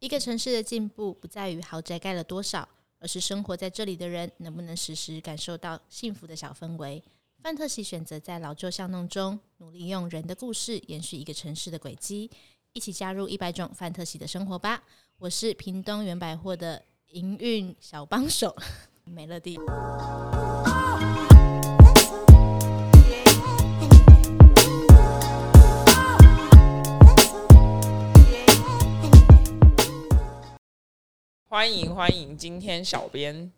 一个城市的进步不在于豪宅盖了多少，而是生活在这里的人能不能时时感受到幸福的小氛围。范特喜选择在老旧巷弄中努力用人的故事延续一个城市的轨迹，一起加入一百种范特喜的生活吧！我是屏东原百货的营运小帮手 美乐蒂。欢迎欢迎，今天小编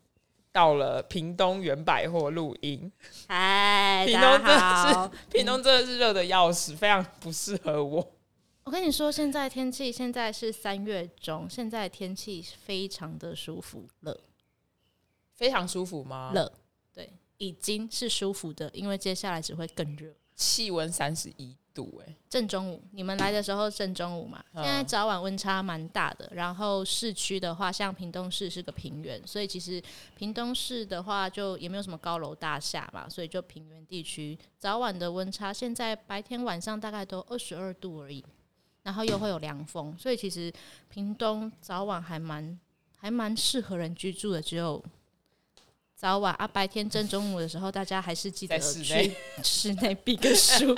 到了屏东原百货录音。嗨，屏东真的是 屏东真的是热的要死，非常不适合我。我跟你说，现在天气现在是三月中，现在天气非常的舒服，了，非常舒服吗？热，对，已经是舒服的，因为接下来只会更热，气温三十一。度哎，正中午，你们来的时候正中午嘛？现在早晚温差蛮大的。然后市区的话，像屏东市是个平原，所以其实屏东市的话就也没有什么高楼大厦嘛，所以就平原地区早晚的温差，现在白天晚上大概都二十二度而已，然后又会有凉风，所以其实屏东早晚还蛮还蛮适合人居住的，只有。早晚啊，白天正中午的时候，大家还是记得去 室内避个暑。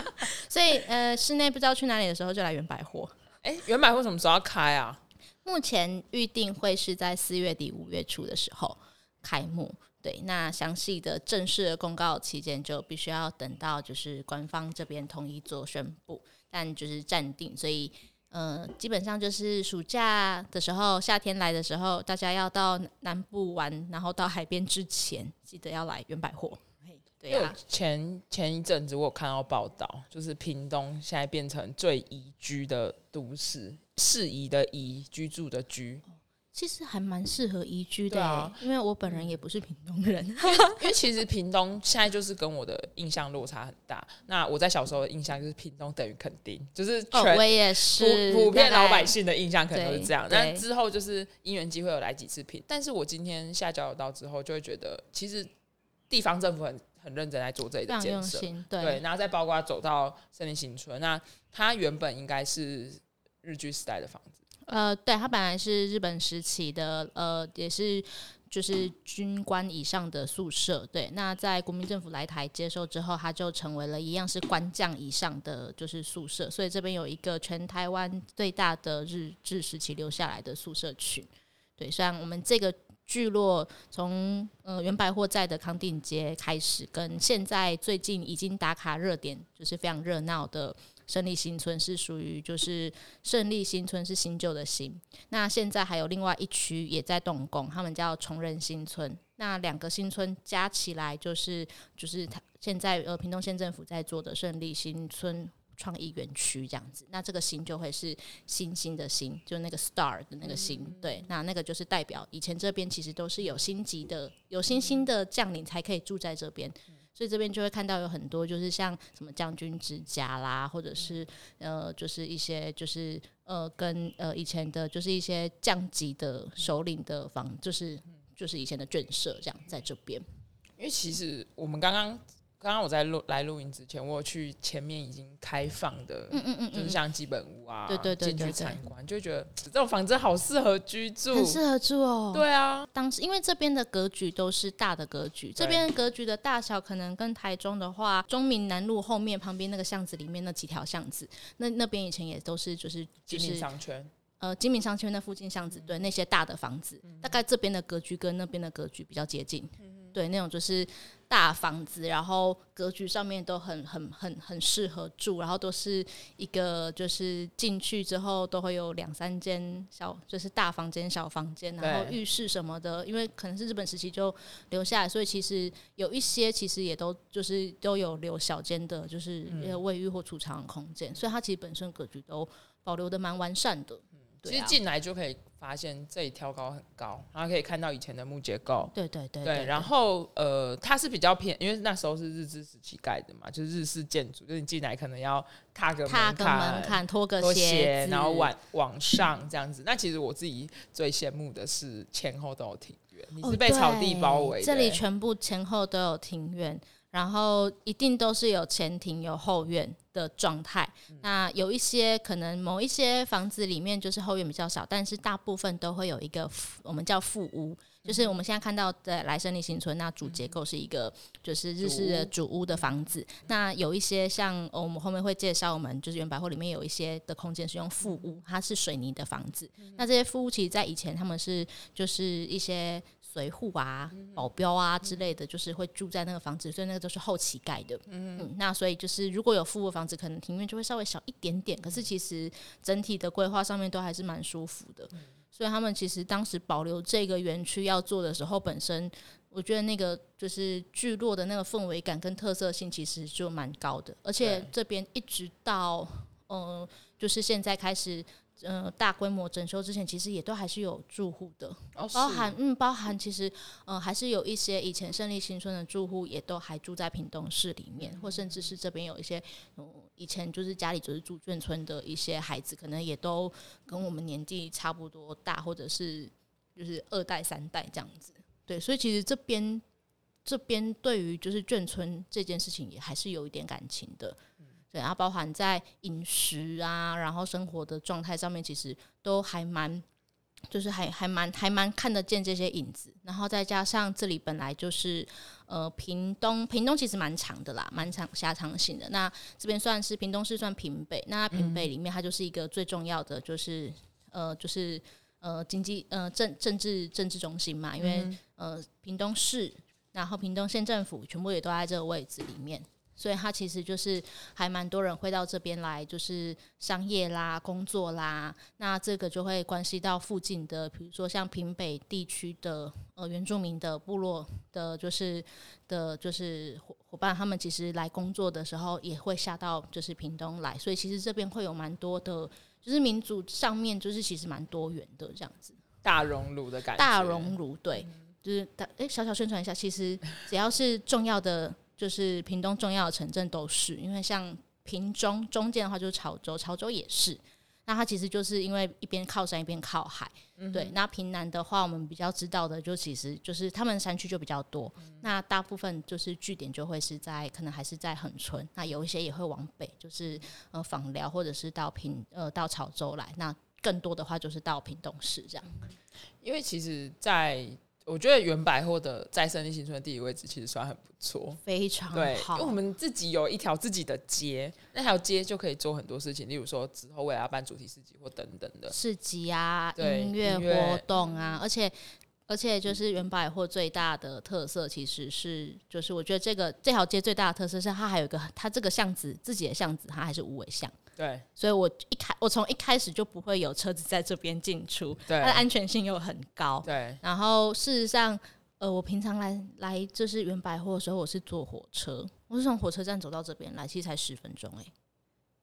所以呃，室内不知道去哪里的时候，就来原百货。哎、欸，原百货什么时候要开啊？目前预定会是在四月底五月初的时候开幕。对，那详细的正式的公告期间，就必须要等到就是官方这边统一做宣布，但就是暂定，所以。呃，基本上就是暑假的时候，夏天来的时候，大家要到南部玩，然后到海边之前，记得要来原百货。对啊，前前一阵子我有看到报道，就是屏东现在变成最宜居的都市，适宜的宜，居住的居。其实还蛮适合宜居的，啊，因为我本人也不是屏东人，因为其实屏东现在就是跟我的印象落差很大。那我在小时候的印象就是屏东等于垦丁，就是全哦，我也是普遍老百姓的印象可能都是这样。但之后就是因缘机会有来几次屏，但是我今天下交流道之后，就会觉得其实地方政府很很认真在做这里的建设，对，然后再包括走到森林新村，那它原本应该是日据时代的房子。呃，对，它本来是日本时期的，呃，也是就是军官以上的宿舍。对，那在国民政府来台接收之后，它就成为了一样是官将以上的就是宿舍。所以这边有一个全台湾最大的日治时期留下来的宿舍群。对，虽然我们这个聚落从呃原百货在的康定街开始，跟现在最近已经打卡热点，就是非常热闹的。胜利新村是属于就是胜利新村是新旧的新，那现在还有另外一区也在动工，他们叫崇仁新村。那两个新村加起来就是就是他现在呃屏东县政府在做的胜利新村创意园区这样子。那这个新就会是星星的星，就那个 star 的那个星，对，那那个就是代表以前这边其实都是有星级的有星星的将领才可以住在这边。所以这边就会看到有很多，就是像什么将军之家啦，或者是呃，就是一些就是呃，跟呃以前的，就是一些降级的首领的房，就是就是以前的眷舍这样在这边。因为其实我们刚刚。刚刚我在录来录音之前，我有去前面已经开放的，嗯嗯嗯，就是像基本屋啊，对对对，进去参观，就觉得这种房子好适合居住，很适合住哦。对啊，当时因为这边的格局都是大的格局，这边格局的大小可能跟台中的话，中民南路后面旁边那个巷子里面那几条巷子，那那边以前也都是就是就是商圈，呃，金明商圈那附近巷子，对那些大的房子，大概这边的格局跟那边的格局比较接近，对那种就是。大房子，然后格局上面都很很很很适合住，然后都是一个就是进去之后都会有两三间小，就是大房间、小房间，然后浴室什么的，因为可能是日本时期就留下来，所以其实有一些其实也都就是都有留小间的，就是卫浴或储藏空间，所以它其实本身格局都保留的蛮完善的。其实进来就可以发现这里挑高很高，然后可以看到以前的木结构。对对对，对，对。然后呃，它是比较偏，因为那时候是日治时期盖的嘛，就是日式建筑，就是你进来可能要踏个踏个门槛，脱个鞋，然后往往上这样子。那其实我自己最羡慕的是前后都有庭院，你是被草地包围，这里全部前后都有庭院。然后一定都是有前庭有后院的状态。嗯、那有一些可能某一些房子里面就是后院比较少，但是大部分都会有一个我们叫副屋。就是我们现在看到的来胜利新村，那主结构是一个就是日式的主屋的房子。那有一些像我们后面会介绍，我们就是原百货里面有一些的空间是用副屋，它是水泥的房子。那这些副屋其实在以前他们是就是一些随护啊、保镖啊之类的，就是会住在那个房子，所以那个都是后期盖的。嗯，那所以就是如果有附屋房子，可能庭院就会稍微小一点点，可是其实整体的规划上面都还是蛮舒服的。所以他们其实当时保留这个园区要做的时候，本身我觉得那个就是聚落的那个氛围感跟特色性其实就蛮高的，而且这边一直到嗯、呃，就是现在开始。呃，大规模整修之前，其实也都还是有住户的，哦、包含嗯，包含其实呃，还是有一些以前胜利新村的住户，也都还住在屏东市里面，嗯、或甚至是这边有一些，嗯，以前就是家里就是住眷村的一些孩子，可能也都跟我们年纪差不多大，或者是就是二代三代这样子。对，所以其实这边这边对于就是眷村这件事情，也还是有一点感情的。对，然后包含在饮食啊，然后生活的状态上面，其实都还蛮，就是还还蛮还蛮看得见这些影子。然后再加上这里本来就是呃屏东，屏东其实蛮长的啦，蛮长狭长型的。那这边算是屏东市算平北，那平北里面它就是一个最重要的，就是、嗯、呃就是呃经济呃政政治政治中心嘛，因为、嗯、呃屏东市，然后屏东县政府全部也都在这个位置里面。所以它其实就是还蛮多人会到这边来，就是商业啦、工作啦。那这个就会关系到附近的，比如说像平北地区的呃原住民的部落的，就是的，就是伙伙伴，他们其实来工作的时候也会下到就是屏东来。所以其实这边会有蛮多的，就是民族上面就是其实蛮多元的这样子。大熔炉的感觉。大熔炉，对，就是大哎、欸，小小宣传一下，其实只要是重要的。就是屏东重要的城镇都是，因为像屏中中间的话就是潮州，潮州也是。那它其实就是因为一边靠山一边靠海，嗯、对。那屏南的话，我们比较知道的就其实就是他们山区就比较多。嗯、那大部分就是据点就会是在可能还是在恒春，那有一些也会往北，就是呃访寮或者是到屏呃到潮州来。那更多的话就是到屏东市这样。因为其实，在我觉得原百货的在胜利新村的地理位置其实算很不错，非常好。因为我们自己有一条自己的街，那条街就可以做很多事情，例如说之后未来要办主题市集或等等的市集啊、音乐活动啊，而且而且就是原百货最大的特色其实是，就是我觉得这个这条街最大的特色是它还有一个，它这个巷子自己的巷子，它还是无尾巷。对，所以我一开，我从一开始就不会有车子在这边进出，对，它的安全性又很高，对。然后事实上，呃，我平常来来就是原百货的时候，我是坐火车，我是从火车站走到这边来，其实才十分钟，欸，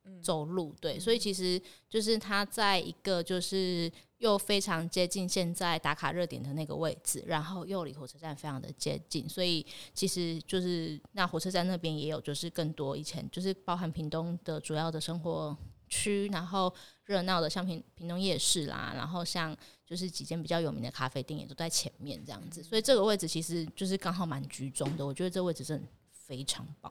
嗯，走路，对，所以其实就是它在一个就是。又非常接近现在打卡热点的那个位置，然后又离火车站非常的接近，所以其实就是那火车站那边也有，就是更多以前就是包含屏东的主要的生活区，然后热闹的像屏屏东夜市啦，然后像就是几间比较有名的咖啡店也都在前面这样子，所以这个位置其实就是刚好蛮居中的，我觉得这位置真的非常棒。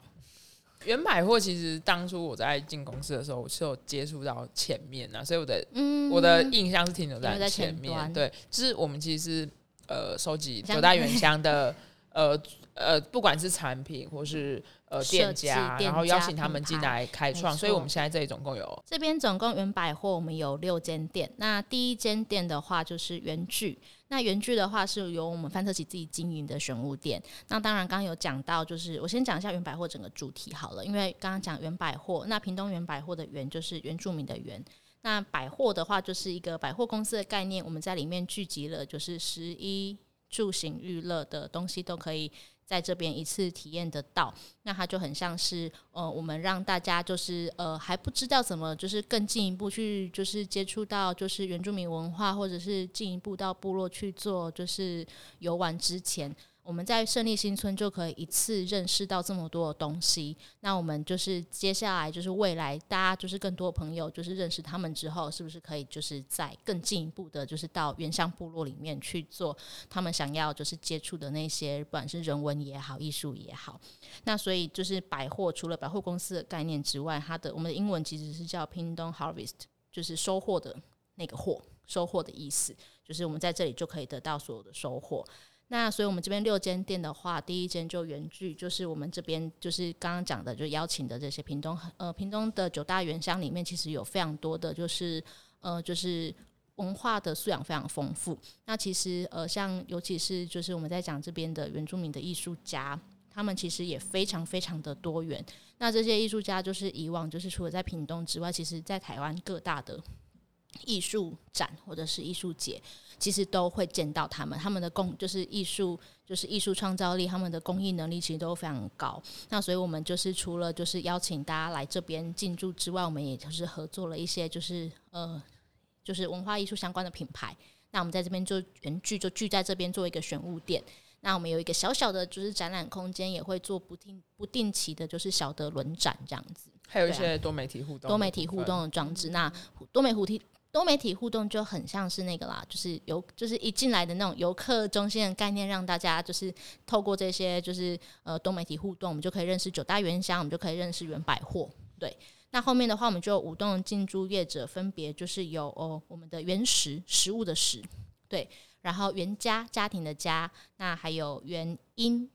原百货其实当初我在进公司的时候，我是有接触到前面啊，所以我的、嗯、我的印象是停留在前面。前对，就是我们其实是呃收集九大原乡的呃呃，不管是产品或是呃店家，然后邀请他们进来开创。所以我们现在这里总共有这边总共原百货我们有六间店。那第一间店的话就是原聚。那原聚的话是由我们范特奇自己经营的选物店。那当然，刚刚有讲到，就是我先讲一下原百货整个主题好了，因为刚刚讲原百货，那屏东原百货的原就是原住民的原，那百货的话就是一个百货公司的概念，我们在里面聚集了就是食衣住行娱乐的东西都可以。在这边一次体验得到，那它就很像是呃，我们让大家就是呃还不知道怎么就是更进一步去就是接触到就是原住民文化，或者是进一步到部落去做就是游玩之前，我们在胜利新村就可以一次认识到这么多的东西。那我们就是接下来就是未来大家就是更多的朋友就是认识他们之后，是不是可以就是在更进一步的，就是到原乡部落里面去做他们想要就是接触的那些，不管是人文也好，艺术也好。那所以就是百货除了百货公司的概念之外，它的我们的英文其实是叫 Pin Dong Harvest，就是收获的那个货，收获的意思，就是我们在这里就可以得到所有的收获。那所以，我们这边六间店的话，第一间就原聚，就是我们这边就是刚刚讲的，就邀请的这些屏东呃屏东的九大原乡里面，其实有非常多的，就是呃就是文化的素养非常丰富。那其实呃像尤其是就是我们在讲这边的原住民的艺术家，他们其实也非常非常的多元。那这些艺术家就是以往就是除了在屏东之外，其实在台湾各大的。艺术展或者是艺术节，其实都会见到他们。他们的工就是艺术，就是艺术创造力，他们的工艺能力其实都非常高。那所以我们就是除了就是邀请大家来这边进驻之外，我们也就是合作了一些就是呃就是文化艺术相关的品牌。那我们在这边就原聚就聚在这边做一个选物店。那我们有一个小小的就是展览空间，也会做不定不定期的，就是小的轮展这样子。还有一些多媒体互动，多媒体互动的装置。那多媒体。多媒体互动就很像是那个啦，就是游，就是一进来的那种游客中心的概念，让大家就是透过这些就是呃多媒体互动，我们就可以认识九大原乡，我们就可以认识原百货。对，那后面的话，我们就有五栋进驻业者，分别就是有哦我们的原食食物的食，对，然后原家家庭的家，那还有原音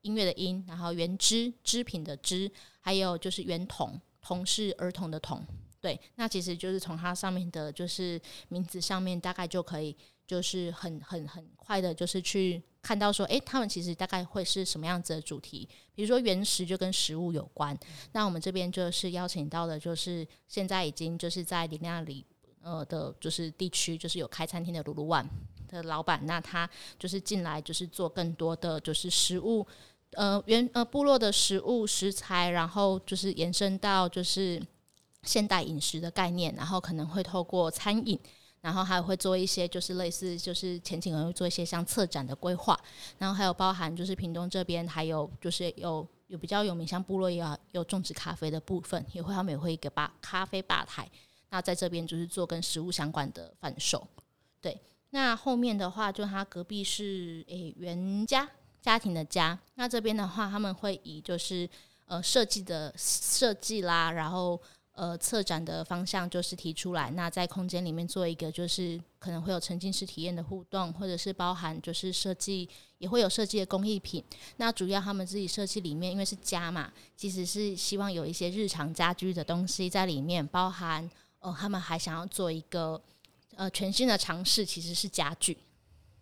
音乐的音，然后原织织品的织，还有就是原童童是儿童的童。对，那其实就是从它上面的，就是名字上面大概就可以，就是很很很快的，就是去看到说，诶，他们其实大概会是什么样子的主题？比如说原石就跟食物有关，那我们这边就是邀请到的，就是现在已经就是在林那里呃的，就是地区就是有开餐厅的鲁鲁万的老板，那他就是进来就是做更多的就是食物，呃原呃部落的食物食材，然后就是延伸到就是。现代饮食的概念，然后可能会透过餐饮，然后还会做一些就是类似就是前景可能会做一些像策展的规划，然后还有包含就是屏东这边还有就是有有比较有名像部落也有有种植咖啡的部分，也会他们也会一个吧咖啡吧台，那在这边就是做跟食物相关的贩售。对，那后面的话就他隔壁是诶原家家庭的家，那这边的话他们会以就是呃设计的设计啦，然后。呃，策展的方向就是提出来，那在空间里面做一个，就是可能会有沉浸式体验的互动，或者是包含就是设计也会有设计的工艺品。那主要他们自己设计里面，因为是家嘛，其实是希望有一些日常家居的东西在里面，包含呃，他们还想要做一个呃全新的尝试，其实是家具。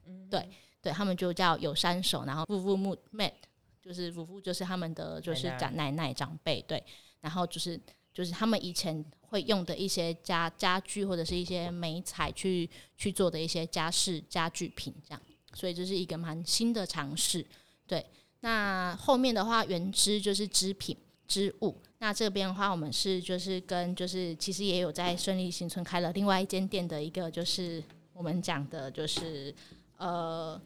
嗯，对对，他们就叫有三手，然后夫妇木 mat，就是夫妇就是他们的就是长奶奶长辈，对，然后就是。就是他们以前会用的一些家家具或者是一些美彩去去做的一些家饰家具品，这样，所以这是一个蛮新的尝试。对，那后面的话，原织就是织品织物。那这边的话，我们是就是跟就是其实也有在顺利新村开了另外一间店的一个，就是我们讲的就是呃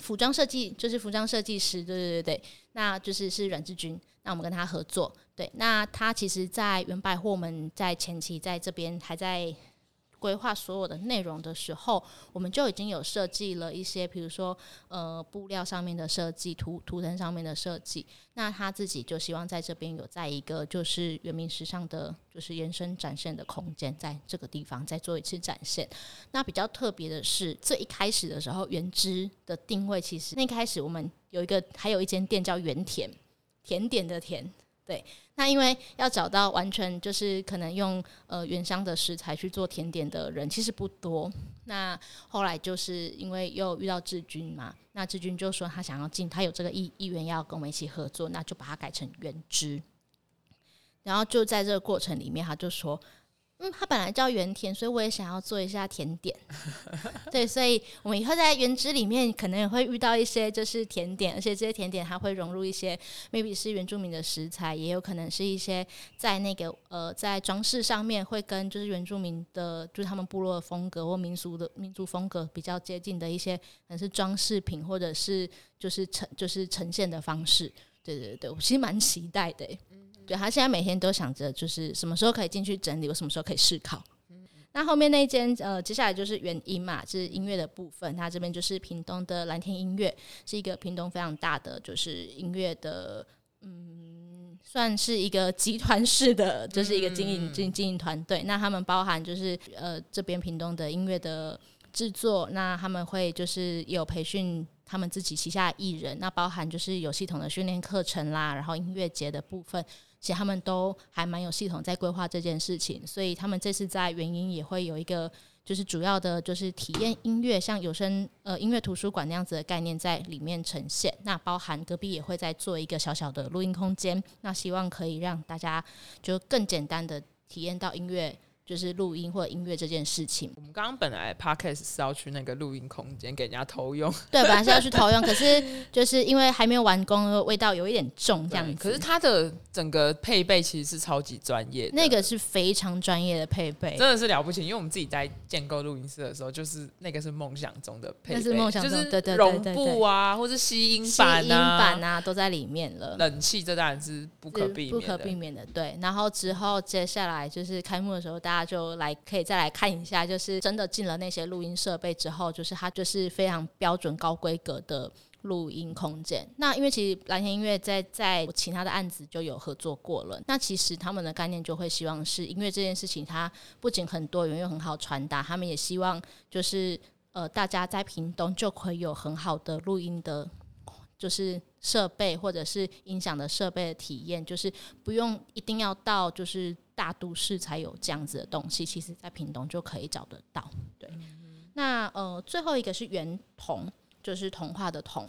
服装设计，就是服装设计师，对对对对，那就是是阮志军。那我们跟他合作，对，那他其实，在原百货，我们在前期在这边还在规划所有的内容的时候，我们就已经有设计了一些，比如说呃布料上面的设计、图图腾上面的设计。那他自己就希望在这边有在一个就是原民时尚的，就是延伸展现的空间，在这个地方再做一次展现。那比较特别的是，最一开始的时候，原汁的定位其实那开始我们有一个还有一间店叫原田。甜点的甜，对，那因为要找到完全就是可能用呃原乡的食材去做甜点的人其实不多。那后来就是因为又遇到志军嘛，那志军就说他想要进，他有这个意意愿要跟我们一起合作，那就把它改成原汁。然后就在这个过程里面，他就说，嗯，它本来叫原田，所以我也想要做一下甜点。对，所以我们以后在原汁里面可能也会遇到一些就是甜点，而且这些甜点它会融入一些 maybe 是原住民的食材，也有可能是一些在那个呃在装饰上面会跟就是原住民的，就是他们部落的风格或民俗的民族风格比较接近的一些，可能是装饰品或者是就是呈就是呈现的方式。对对对，我其实蛮期待的。对，他现在每天都想着，就是什么时候可以进去整理，我什么时候可以试考。嗯、那后面那一间呃，接下来就是原音嘛，就是音乐的部分。它这边就是屏东的蓝天音乐，是一个屏东非常大的就是音乐的，嗯，算是一个集团式的，就是一个经营经经营团队。那他们包含就是呃这边屏东的音乐的制作，那他们会就是有培训。他们自己旗下艺人，那包含就是有系统的训练课程啦，然后音乐节的部分，其实他们都还蛮有系统在规划这件事情。所以他们这次在原音也会有一个，就是主要的，就是体验音乐，像有声呃音乐图书馆那样子的概念在里面呈现。那包含隔壁也会在做一个小小的录音空间，那希望可以让大家就更简单的体验到音乐。就是录音或者音乐这件事情。我们刚刚本来 podcast 是要去那个录音空间给人家偷用，对，本来是要去偷用，可是就是因为还没有完工，味道有一点重这样子。可是它的整个配备其实是超级专业的，那个是非常专业的配备，真的是了不起。因为我们自己在建构录音室的时候，就是那个是梦想中的配备，是梦想中的，就是绒布啊，或是吸音板啊，吸音板啊都在里面了。冷气这当然是不可避免的，不可避免的。对，然后之后接下来就是开幕的时候，大家就来。可以再来看一下，就是真的进了那些录音设备之后，就是它就是非常标准高规格的录音空间。那因为其实蓝天音乐在在其他的案子就有合作过了，那其实他们的概念就会希望是音乐这件事情，它不仅很多元又很好传达，他们也希望就是呃大家在屏东就可以有很好的录音的，就是设备或者是音响的设备的体验，就是不用一定要到就是。大都市才有这样子的东西，其实在屏东就可以找得到。对，那呃最后一个是原童，就是童话的童。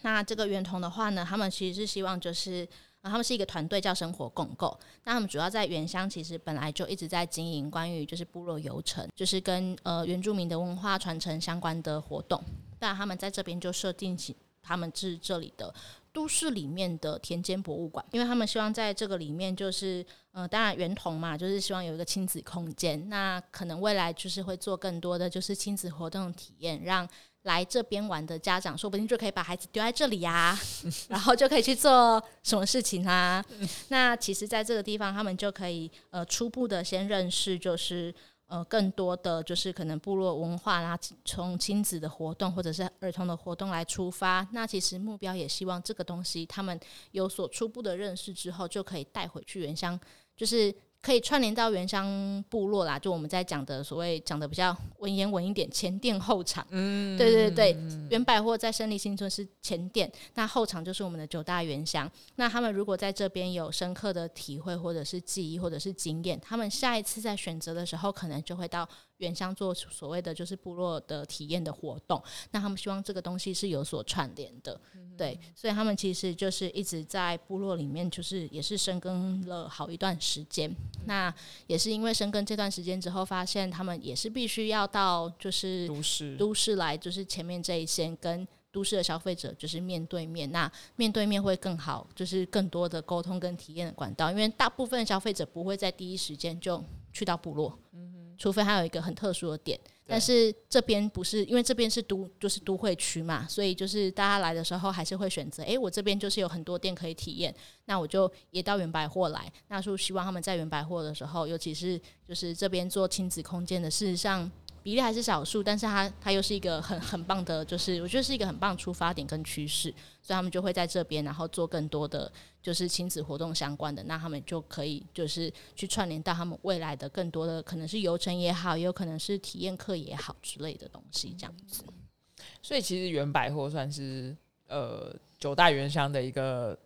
那这个原童的话呢，他们其实是希望就是，他们是一个团队叫生活共构。那他们主要在原乡，其实本来就一直在经营关于就是部落游程，就是跟呃原住民的文化传承相关的活动。但他们在这边就设定起他们是这里的。都市里面的田间博物馆，因为他们希望在这个里面，就是呃，当然圆童嘛，就是希望有一个亲子空间。那可能未来就是会做更多的就是亲子活动体验，让来这边玩的家长，说不定就可以把孩子丢在这里呀、啊，然后就可以去做什么事情啊。那其实，在这个地方，他们就可以呃初步的先认识，就是。呃，更多的就是可能部落文化啦，从亲子的活动或者是儿童的活动来出发。那其实目标也希望这个东西他们有所初步的认识之后，就可以带回去原乡，就是。可以串联到原乡部落啦，就我们在讲的所谓讲的比较文言文一点，前店后厂。嗯，对对对，原百货在胜利新村是前店，那后厂就是我们的九大原乡。那他们如果在这边有深刻的体会，或者是记忆，或者是经验，他们下一次在选择的时候，可能就会到。原乡做所谓的就是部落的体验的活动，那他们希望这个东西是有所串联的，嗯、对，所以他们其实就是一直在部落里面，就是也是深耕了好一段时间。嗯、那也是因为深耕这段时间之后，发现他们也是必须要到就是都市都市来，就是前面这一线跟都市的消费者就是面对面，那面对面会更好，就是更多的沟通跟体验的管道，因为大部分消费者不会在第一时间就去到部落。嗯除非它有一个很特殊的点，但是这边不是，因为这边是都就是都会区嘛，所以就是大家来的时候还是会选择，诶，我这边就是有很多店可以体验，那我就也到原百货来。那是希望他们在原百货的时候，尤其是就是这边做亲子空间的，事实上。比例还是少数，但是它它又是一个很很棒的，就是我觉得是一个很棒出发点跟趋势，所以他们就会在这边，然后做更多的就是亲子活动相关的，那他们就可以就是去串联到他们未来的更多的可能是游程也好，也有可能是体验课也好之类的东西这样子。所以其实原百货算是呃九大原乡的一个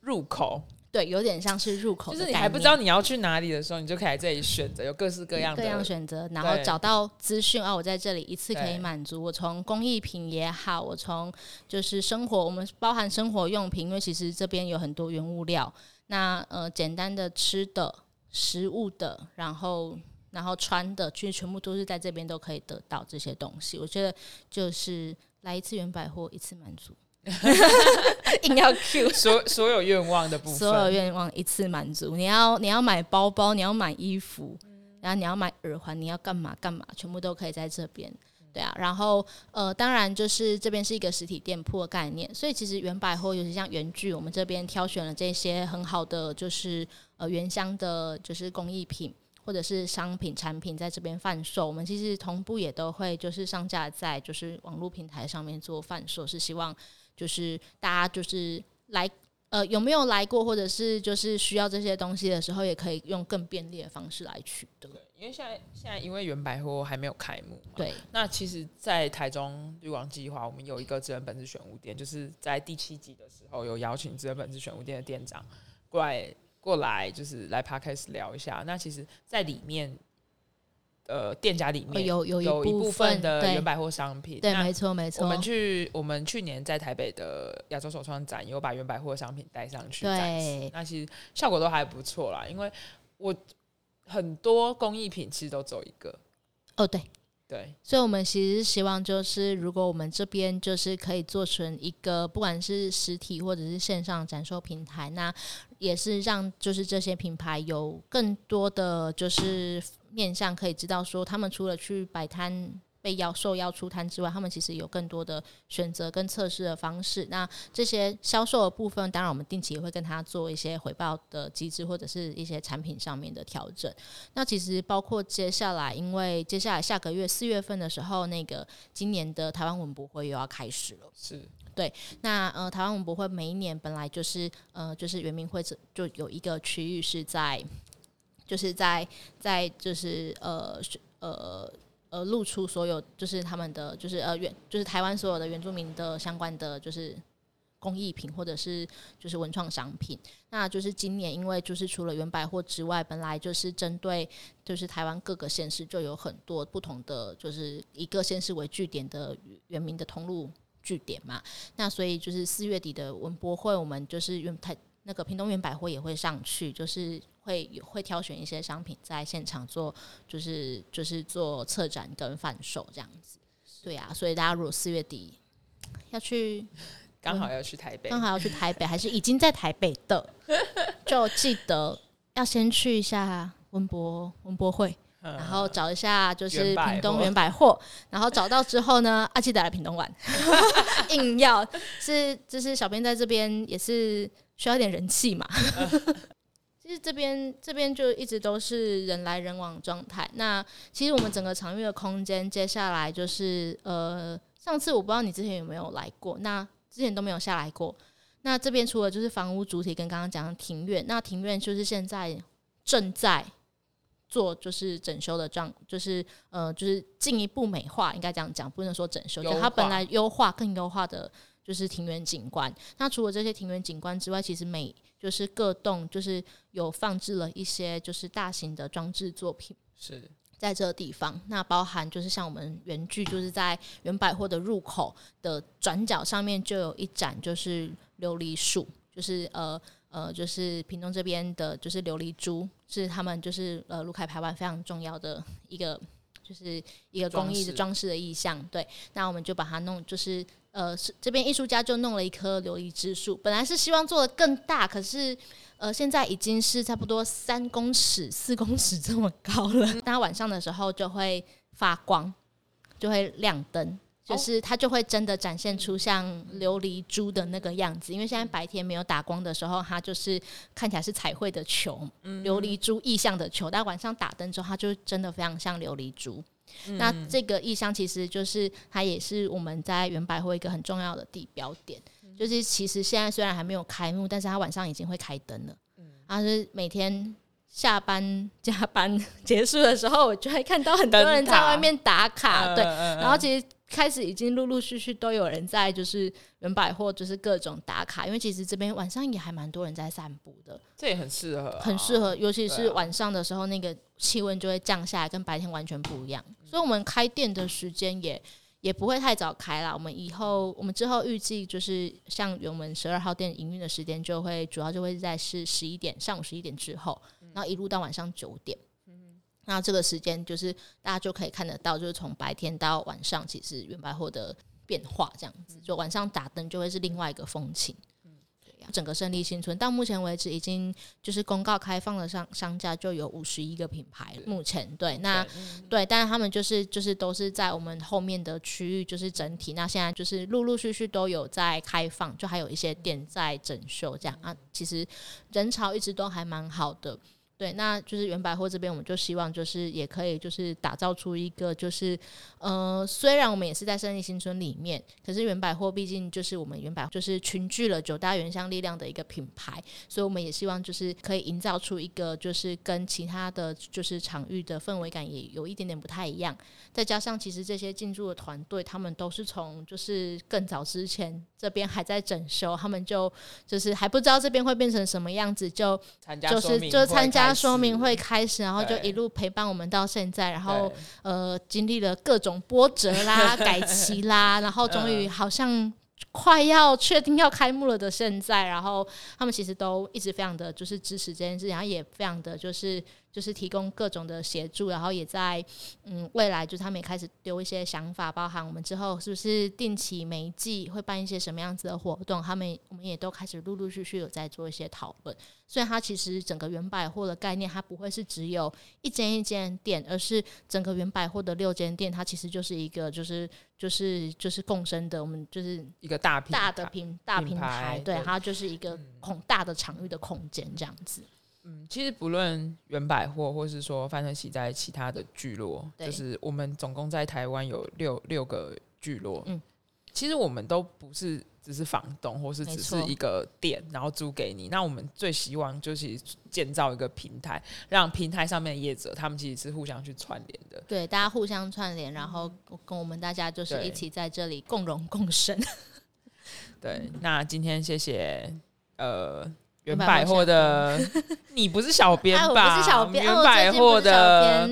入口。对，有点像是入口，就是你还不知道你要去哪里的时候，你就可以来这里选择，有各式各样的各样选择，然后找到资讯啊，我在这里一次可以满足我从工艺品也好，我从就是生活，我们包含生活用品，因为其实这边有很多原物料，那呃简单的吃的食物的，然后然后穿的，其实全部都是在这边都可以得到这些东西。我觉得就是来一次原百货，一次满足。硬要 Q 所所有愿望的部分，所有愿望一次满足。你要你要买包包，你要买衣服，然后你要买耳环，你要干嘛干嘛，全部都可以在这边。对啊，然后呃，当然就是这边是一个实体店铺的概念，所以其实原百货，尤其像原聚，我们这边挑选了这些很好的，就是呃原乡的，就是工艺品或者是商品产品在这边贩售。我们其实同步也都会就是上架在就是网络平台上面做贩售，是希望。就是大家就是来呃有没有来过，或者是就是需要这些东西的时候，也可以用更便利的方式来取得。对，因为现在现在因为原百货还没有开幕，对。那其实，在台中绿王计划，我们有一个资源本质选物店，就是在第七集的时候有邀请资源本质选物店的店长过来过来，就是来 Podcast 聊一下。那其实，在里面。呃，店家里面有有有一部分的原百货商品，对，没错没错。我们去我们去年在台北的亚洲手创展，有把原百货商品带上去展示，那其实效果都还不错啦。因为我很多工艺品其实都走一个，哦，对对，所以我们其实希望就是，如果我们这边就是可以做成一个，不管是实体或者是线上展售平台，那也是让就是这些品牌有更多的就是。面向可以知道说，他们除了去摆摊被邀受邀出摊之外，他们其实有更多的选择跟测试的方式。那这些销售的部分，当然我们定期也会跟他做一些回报的机制，或者是一些产品上面的调整。那其实包括接下来，因为接下来下个月四月份的时候，那个今年的台湾文博会又要开始了。是对。那呃，台湾文博会每一年本来就是呃，就是圆明会就有一个区域是在。就是在在就是呃呃呃露出所有就是他们的就是呃原就是台湾所有的原住民的相关的就是工艺品或者是就是文创商品，那就是今年因为就是除了原百货之外，本来就是针对就是台湾各个县市就有很多不同的就是一个县市为据点的原民的通路据点嘛，那所以就是四月底的文博会，我们就是原台那个屏东园百货也会上去，就是。会会挑选一些商品在现场做，就是就是做策展跟贩售这样子，对啊，所以大家如果四月底要去，刚好要去台北，刚好要去台北，还是已经在台北的，就记得要先去一下文博文博会，然后找一下就是屏东原百货，然后找到之后呢，啊记得来屏东玩，硬要是就是小编在这边也是需要一点人气嘛。其实这边这边就一直都是人来人往状态。那其实我们整个场域的空间，接下来就是呃，上次我不知道你之前有没有来过，那之前都没有下来过。那这边除了就是房屋主体跟刚刚讲的庭院，那庭院就是现在正在做就是整修的状，就是呃就是进一步美化，应该这样讲，不能说整修，就它本来优化更优化的。就是庭园景观。那除了这些庭园景观之外，其实每就是各栋就是有放置了一些就是大型的装置作品，是在这个地方。那包含就是像我们原聚，就是在原百货的入口的转角上面就有一盏就是琉璃树，就是呃呃就是屏东这边的就是琉璃珠，是他们就是呃卢凯排湾非常重要的一个就是一个工艺的装饰的意象。对，那我们就把它弄就是。呃，是这边艺术家就弄了一棵琉璃之树，本来是希望做的更大，可是呃，现在已经是差不多三公尺、四公尺这么高了。它晚上的时候就会发光，就会亮灯，就是它就会真的展现出像琉璃珠的那个样子。因为现在白天没有打光的时候，它就是看起来是彩绘的球，琉璃珠意象的球，但晚上打灯之后，它就真的非常像琉璃珠。嗯、那这个意象其实就是它也是我们在原百货一个很重要的地标点，嗯、就是其实现在虽然还没有开幕，但是它晚上已经会开灯了。嗯，然后是每天下班加班结束的时候，我就会看到很多人在外面打卡。对，然后其实。开始已经陆陆续续都有人在，就是原百货，就是各种打卡。因为其实这边晚上也还蛮多人在散步的，这也很适合，很适合，尤其是晚上的时候，那个气温就会降下来，跟白天完全不一样。所以，我们开店的时间也也不会太早开啦。我们以后，我们之后预计就是像我们十二号店营运的时间，就会主要就会在是十一点，上午十一点之后，然后一路到晚上九点。那这个时间就是大家就可以看得到，就是从白天到晚上，其实原百货的变化这样子，就晚上打灯就会是另外一个风情。整个胜利新村到目前为止已经就是公告开放的商商家就有五十一个品牌，目前对那对，对，但是他们就是就是都是在我们后面的区域，就是整体。那现在就是陆陆续续都有在开放，就还有一些店在整修这样啊。其实人潮一直都还蛮好的。对，那就是原百货这边，我们就希望就是也可以就是打造出一个就是呃，虽然我们也是在胜利新村里面，可是原百货毕竟就是我们原百就是群聚了九大原乡力量的一个品牌，所以我们也希望就是可以营造出一个就是跟其他的就是场域的氛围感也有一点点不太一样。再加上其实这些进驻的团队，他们都是从就是更早之前这边还在整修，他们就就是还不知道这边会变成什么样子，就就是就参加。说明会开始，然后就一路陪伴我们到现在，然后呃经历了各种波折啦、改期啦，然后终于好像快要确定要开幕了的现在，然后他们其实都一直非常的就是支持这件事，然后也非常的就是。就是提供各种的协助，然后也在嗯未来，就是他们也开始丢一些想法，包含我们之后是不是定期每一季会办一些什么样子的活动，他们我们也都开始陆陆续续有在做一些讨论。所以它其实整个原百货的概念，它不会是只有一间一间店，而是整个原百货的六间店，它其实就是一个就是就是就是共生的，我们就是一个大大的平大平台，对，它就是一个空大的场域的空间这样子。嗯，其实不论原百货，或是说范特喜在其他的聚落，就是我们总共在台湾有六六个聚落。嗯，其实我们都不是只是房东，或是只是一个店，然后租给你。那我们最希望就是建造一个平台，让平台上面的业者他们其实是互相去串联的。对，大家互相串联，然后跟我们大家就是一起在这里共荣共生。对，那今天谢谢呃。远百货的，你不是小 编吧？我不是小编。原百货的，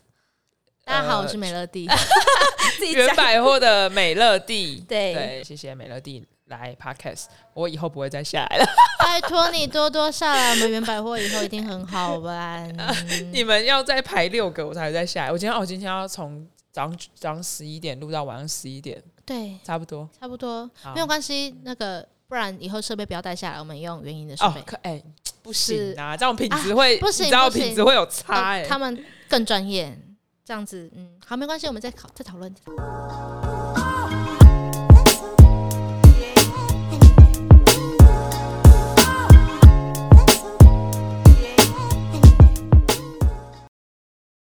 大家好，我是美乐蒂。原百货的美乐蒂，对对，谢谢美乐蒂来 Podcast，我以后不会再下来了。拜托你多多上来，我们原百货以后一定很好玩。你们要再排六个，我才会再下来。我今天，我今天要从早上早上十一点录到晚上十一点，对，差不多，差不多，没有关系。那个。不然以后设备不要带下来，我们用原音的设备。可哎，不行啊，这种品质会，不行，这样品质会有差哎。他们更专业，这样子，嗯，好，没关系，我们再考再讨论。